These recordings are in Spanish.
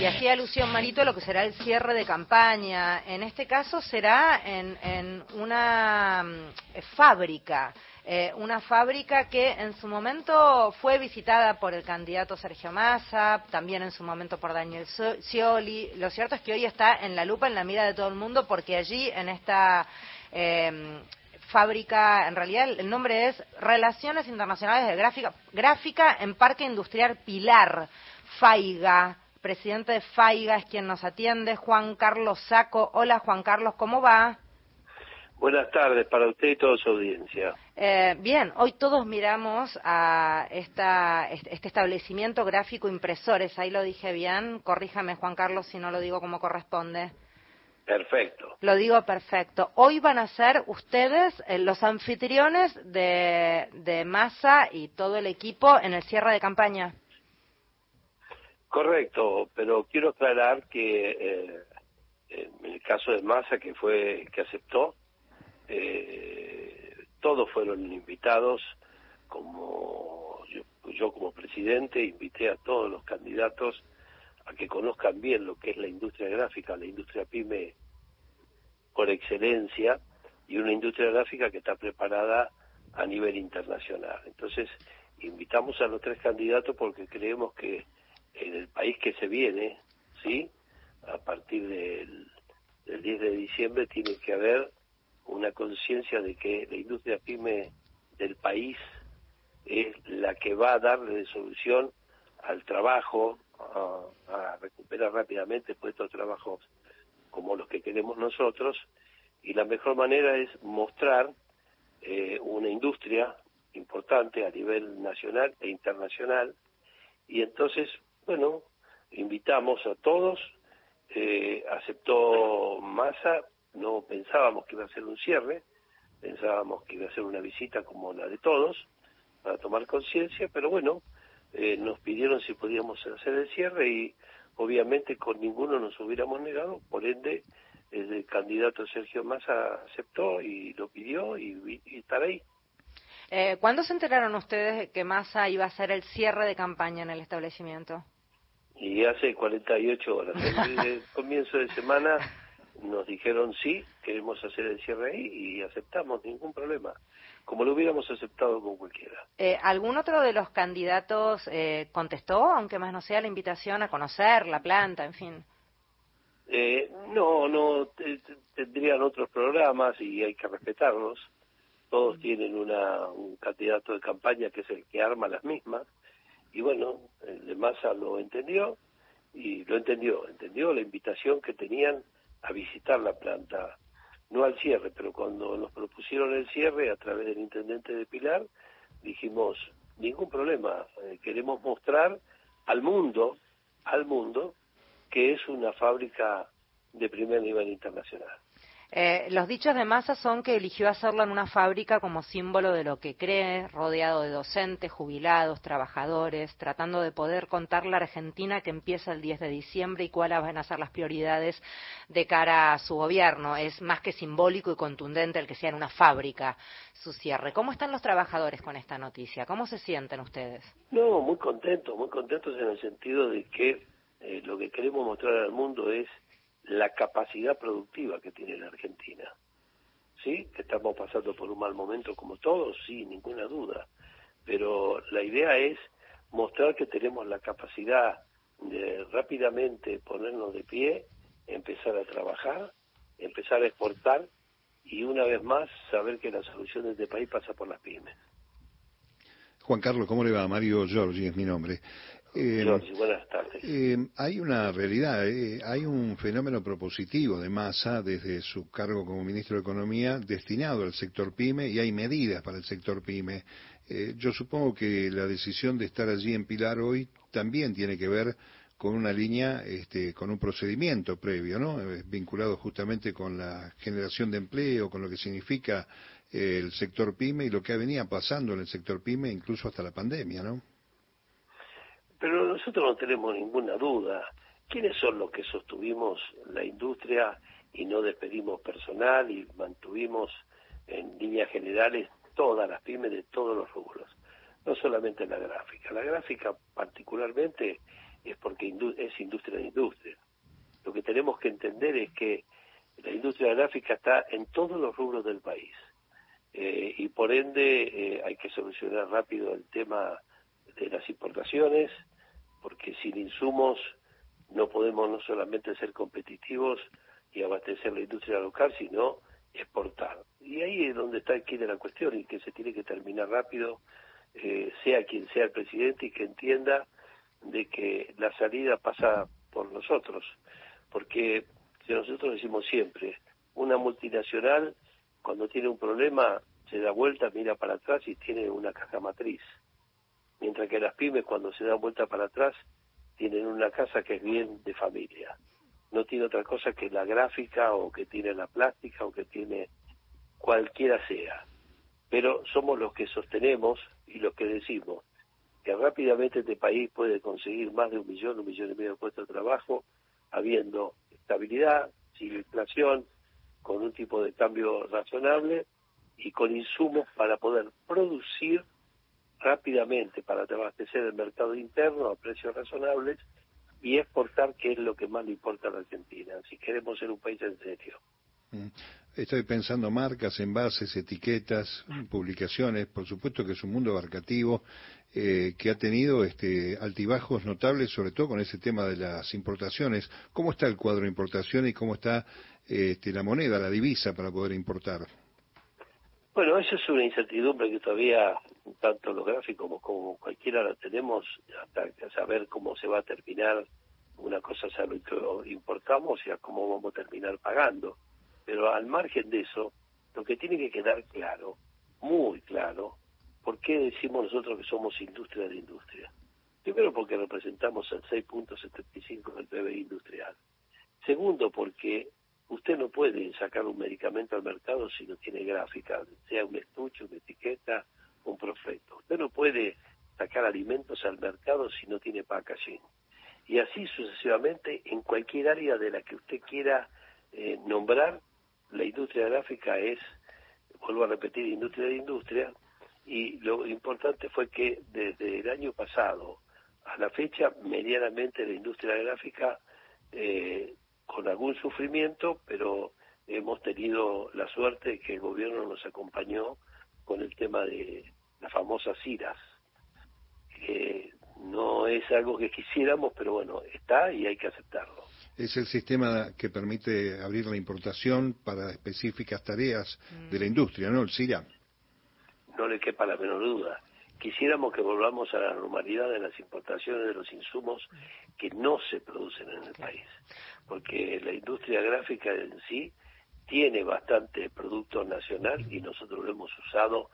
Y hacía alusión Marito a lo que será el cierre de campaña. En este caso será en, en una mm, fábrica. Eh, una fábrica que en su momento fue visitada por el candidato Sergio Massa, también en su momento por Daniel Scioli. Lo cierto es que hoy está en la lupa, en la mira de todo el mundo, porque allí en esta eh, fábrica, en realidad el nombre es Relaciones Internacionales de Gráfica, Gráfica en Parque Industrial Pilar, FAIGA. Presidente de FAIGA es quien nos atiende, Juan Carlos Saco. Hola Juan Carlos, ¿cómo va? Buenas tardes para usted y toda su audiencia. Eh, bien, hoy todos miramos a esta, este establecimiento gráfico impresores, ahí lo dije bien, corríjame Juan Carlos si no lo digo como corresponde. Perfecto. Lo digo perfecto. Hoy van a ser ustedes eh, los anfitriones de, de Massa y todo el equipo en el cierre de campaña. Correcto, pero quiero aclarar que eh, en el caso de Massa, que fue que aceptó, eh, todos fueron invitados, como yo, yo como presidente invité a todos los candidatos a que conozcan bien lo que es la industria gráfica, la industria pyme por excelencia y una industria gráfica que está preparada a nivel internacional. Entonces, invitamos a los tres candidatos porque creemos que en el país que se viene, ¿sí? A partir del, del 10 de diciembre tiene que haber una conciencia de que la industria pyme del país es la que va a darle solución al trabajo, a, recuperar rápidamente puestos de trabajo como los que queremos nosotros, y la mejor manera es mostrar eh, una industria importante a nivel nacional e internacional, y entonces, bueno, invitamos a todos, eh, aceptó Massa, no pensábamos que iba a ser un cierre, pensábamos que iba a ser una visita como la de todos, para tomar conciencia, pero bueno, eh, nos pidieron si podíamos hacer el cierre y obviamente con ninguno nos hubiéramos negado, por ende el candidato Sergio Massa aceptó y lo pidió y, y estar ahí. Eh, ¿Cuándo se enteraron ustedes que Massa iba a hacer el cierre de campaña en el establecimiento? Y hace 48 horas. El comienzo de semana nos dijeron sí, queremos hacer el cierre ahí y aceptamos, ningún problema, como lo hubiéramos aceptado con cualquiera. Eh, ¿Algún otro de los candidatos eh, contestó, aunque más no sea la invitación a conocer la planta, en fin? Eh, no, no, tendrían otros programas y hay que respetarlos. Todos mm. tienen una, un candidato de campaña que es el que arma las mismas. Y bueno, el de Massa lo entendió y lo entendió, entendió la invitación que tenían a visitar la planta, no al cierre, pero cuando nos propusieron el cierre a través del intendente de Pilar, dijimos, ningún problema, eh, queremos mostrar al mundo, al mundo, que es una fábrica de primer nivel internacional. Eh, los dichos de Massa son que eligió hacerlo en una fábrica como símbolo de lo que cree, rodeado de docentes, jubilados, trabajadores, tratando de poder contar la Argentina que empieza el 10 de diciembre y cuáles van a ser las prioridades de cara a su gobierno. Es más que simbólico y contundente el que sea en una fábrica su cierre. ¿Cómo están los trabajadores con esta noticia? ¿Cómo se sienten ustedes? No, muy contentos, muy contentos en el sentido de que eh, lo que queremos mostrar al mundo es la capacidad productiva que tiene la Argentina. ¿Sí? Estamos pasando por un mal momento como todos, sí, ninguna duda. Pero la idea es mostrar que tenemos la capacidad de rápidamente ponernos de pie, empezar a trabajar, empezar a exportar y una vez más saber que la solución de este país pasa por las pymes. Juan Carlos, ¿cómo le va? Mario Giorgi es mi nombre. Eh, buenas tardes. Eh, hay una realidad, eh, hay un fenómeno propositivo de masa desde su cargo como ministro de Economía destinado al sector pyme y hay medidas para el sector pyme. yo supongo que la decisión de estar allí en Pilar hoy también tiene que ver con una línea, este, con un procedimiento previo, ¿no? vinculado justamente con la generación de empleo, con lo que significa el sector pyme y lo que venía pasando en el sector pyme incluso hasta la pandemia, ¿no? Pero nosotros no tenemos ninguna duda. ¿Quiénes son los que sostuvimos la industria y no despedimos personal y mantuvimos en líneas generales todas las pymes de todos los rubros? No solamente la gráfica. La gráfica particularmente es porque es industria de industria. Lo que tenemos que entender es que la industria gráfica está en todos los rubros del país eh, y por ende eh, hay que solucionar rápido el tema de las importaciones porque sin insumos no podemos no solamente ser competitivos y abastecer la industria local, sino exportar. Y ahí es donde está quiere la cuestión y que se tiene que terminar rápido, eh, sea quien sea el presidente y que entienda de que la salida pasa por nosotros, porque si nosotros decimos siempre, una multinacional cuando tiene un problema se da vuelta, mira para atrás y tiene una caja matriz, mientras que las pymes cuando se dan vuelta para atrás tienen una casa que es bien de familia, no tiene otra cosa que la gráfica o que tiene la plástica o que tiene cualquiera sea, pero somos los que sostenemos y los que decimos que rápidamente este país puede conseguir más de un millón, un millón y medio de puestos de trabajo, habiendo estabilidad, sin inflación, con un tipo de cambio razonable y con insumos para poder producir rápidamente para abastecer el mercado interno a precios razonables y exportar, que es lo que más le importa a la Argentina, si queremos ser un país en serio. Mm. Estoy pensando marcas, envases, etiquetas, publicaciones. Por supuesto que es un mundo abarcativo eh, que ha tenido este, altibajos notables, sobre todo con ese tema de las importaciones. ¿Cómo está el cuadro de importación y cómo está este, la moneda, la divisa para poder importar? Bueno, eso es una incertidumbre que todavía tanto los gráficos como, cualquiera la tenemos hasta saber cómo se va a terminar. Una cosa es a lo que importamos y a cómo vamos a terminar pagando. Pero al margen de eso, lo que tiene que quedar claro, muy claro, ¿por qué decimos nosotros que somos industria de industria? Primero porque representamos el 6.75 del PBI industrial. Segundo porque usted no puede sacar un medicamento al mercado si no tiene gráfica, sea un estuche, una etiqueta, un prospecto. Usted no puede sacar alimentos al mercado si no tiene packaging. Y así sucesivamente en cualquier área de la que usted quiera eh, nombrar, la industria gráfica es, vuelvo a repetir, industria de industria, y lo importante fue que desde el año pasado a la fecha, medianamente la industria gráfica, eh, con algún sufrimiento, pero hemos tenido la suerte de que el gobierno nos acompañó con el tema de las famosas IRAS, que no es algo que quisiéramos, pero bueno, está y hay que aceptarlo. Es el sistema que permite abrir la importación para específicas tareas de la industria, ¿no? El CIRA. No le quepa la menor duda. Quisiéramos que volvamos a la normalidad de las importaciones de los insumos que no se producen en el país, porque la industria gráfica en sí tiene bastante producto nacional y nosotros lo hemos usado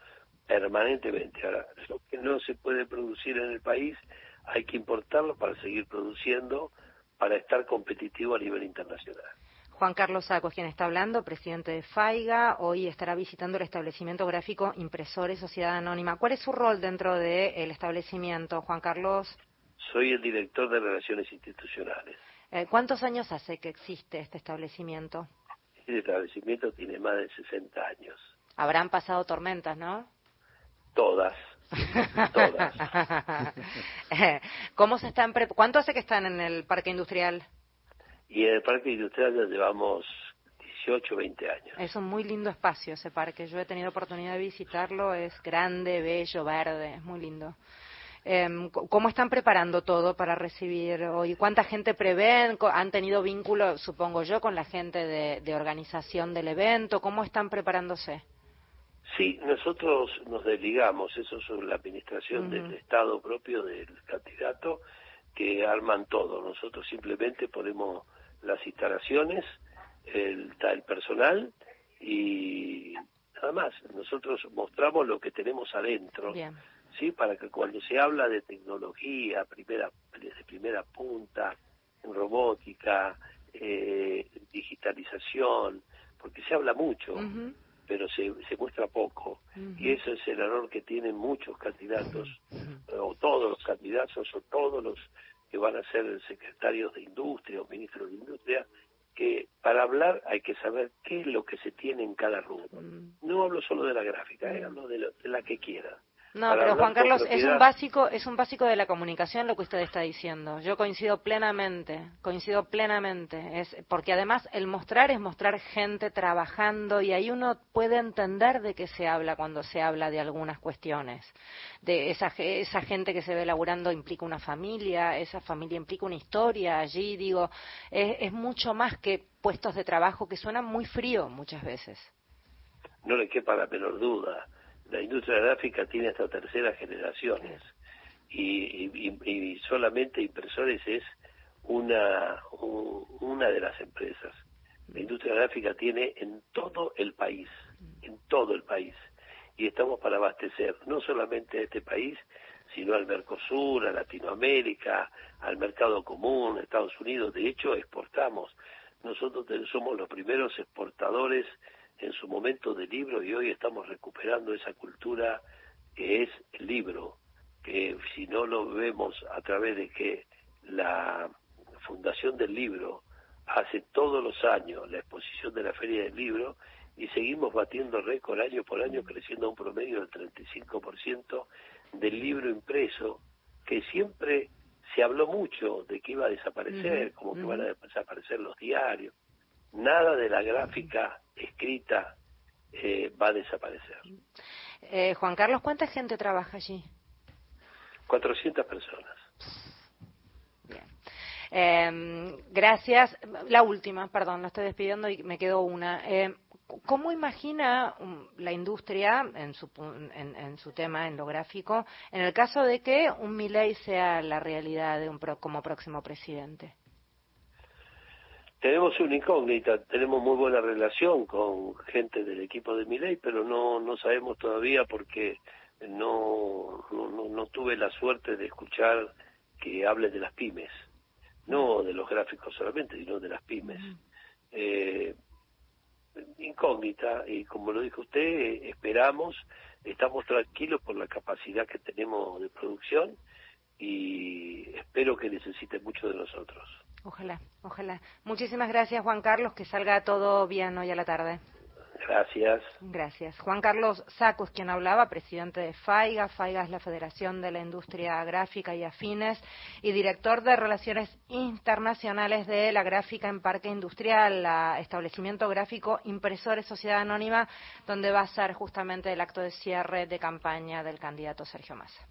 permanentemente. Ahora, lo que no se puede producir en el país hay que importarlo para seguir produciendo, para estar competitivo a nivel internacional. Juan Carlos Saco quien está hablando, presidente de FAIGA. Hoy estará visitando el establecimiento gráfico Impresores Sociedad Anónima. ¿Cuál es su rol dentro del establecimiento, Juan Carlos? Soy el director de Relaciones Institucionales. Eh, ¿Cuántos años hace que existe este establecimiento? Este establecimiento tiene más de 60 años. Habrán pasado tormentas, ¿no? Todas. Todas. ¿Cómo se están ¿Cuánto hace que están en el parque industrial? Y en el parque industrial ya llevamos 18, 20 años. Es un muy lindo espacio ese parque. Yo he tenido oportunidad de visitarlo. Es grande, bello, verde. Es muy lindo. Em, ¿Cómo están preparando todo para recibir hoy? ¿Cuánta gente prevén? ¿Han tenido vínculo, supongo yo, con la gente de, organización del evento? ¿Cómo están preparándose? Sí, nosotros nos desligamos, eso es la administración del Estado propio del candidato, que arman todo. Nosotros simplemente ponemos las instalaciones, el, el personal y nada más. Nosotros mostramos lo que tenemos adentro, sí, para que cuando se habla de tecnología, primera de primera punta, robótica, eh, digitalización, porque se habla mucho, pero se, se muestra poco. Y eso es el error que tienen muchos candidatos, o todos los candidatos, o todos los que van a ser secretarios de industria o ministros de industria, que para hablar hay que saber qué es lo que se tiene en cada rubro. No hablo solo de la gráfica, eh, hablo de, la que quiera. No, pero Juan Carlos, es un básico, es un básico de la comunicación lo que usted está diciendo. Yo coincido plenamente, coincido plenamente. Es porque además el mostrar es mostrar gente trabajando y ahí uno puede entender de qué se habla cuando se habla de algunas cuestiones. De esa, esa gente que se ve laburando implica una familia, esa familia implica una historia allí. Digo, es, es mucho más que puestos de trabajo que suenan muy frío muchas veces. No le quepa la menor duda la industria gráfica tiene hasta terceras generaciones y, y, solamente impresores es una, una de las empresas. La industria gráfica tiene en todo el país, en todo el país. Y estamos para abastecer no solamente a este país, sino al Mercosur, a Latinoamérica, al mercado común, a Estados Unidos. De hecho, exportamos. Nosotros somos los primeros exportadores en su momento de libro y hoy estamos recuperando esa cultura que es el libro, que si no lo vemos a través de que la Fundación del Libro hace todos los años la exposición de la Feria del Libro y seguimos batiendo récord año por año, creciendo a un promedio del 35% del libro impreso, que siempre se habló mucho de que iba a desaparecer, como que van a desaparecer los diarios. Nada de la gráfica escrita eh, va a desaparecer. Eh, Juan Carlos, ¿cuánta gente trabaja allí? 400 personas. Bien. Eh, gracias. La última, perdón, la estoy despidiendo y me quedó una. Eh, ¿Cómo imagina um, la industria en su, en, su tema, en lo gráfico, en el caso de que un Milei sea la realidad de un como próximo presidente? Tenemos una incógnita, tenemos muy buena relación con gente del equipo de Miley, pero no no sabemos todavía porque no, no, no tuve la suerte de escuchar que hable de las pymes, no de los gráficos solamente, sino de las pymes. Eh, incógnita, y como lo dijo usted, esperamos, estamos tranquilos por la capacidad que tenemos de producción y espero que necesite mucho de nosotros. Ojalá, ojalá. Muchísimas gracias, Juan Carlos. Que salga todo bien hoy a la tarde. Gracias. Gracias. Juan Carlos Saco es quien hablaba, presidente de FAIGA. FAIGA es la Federación de la Industria Gráfica y Afines y director de Relaciones Internacionales de la Gráfica en Parque Industrial, la establecimiento gráfico Impresores Sociedad Anónima, donde va a ser justamente el acto de cierre de campaña del candidato Sergio Massa.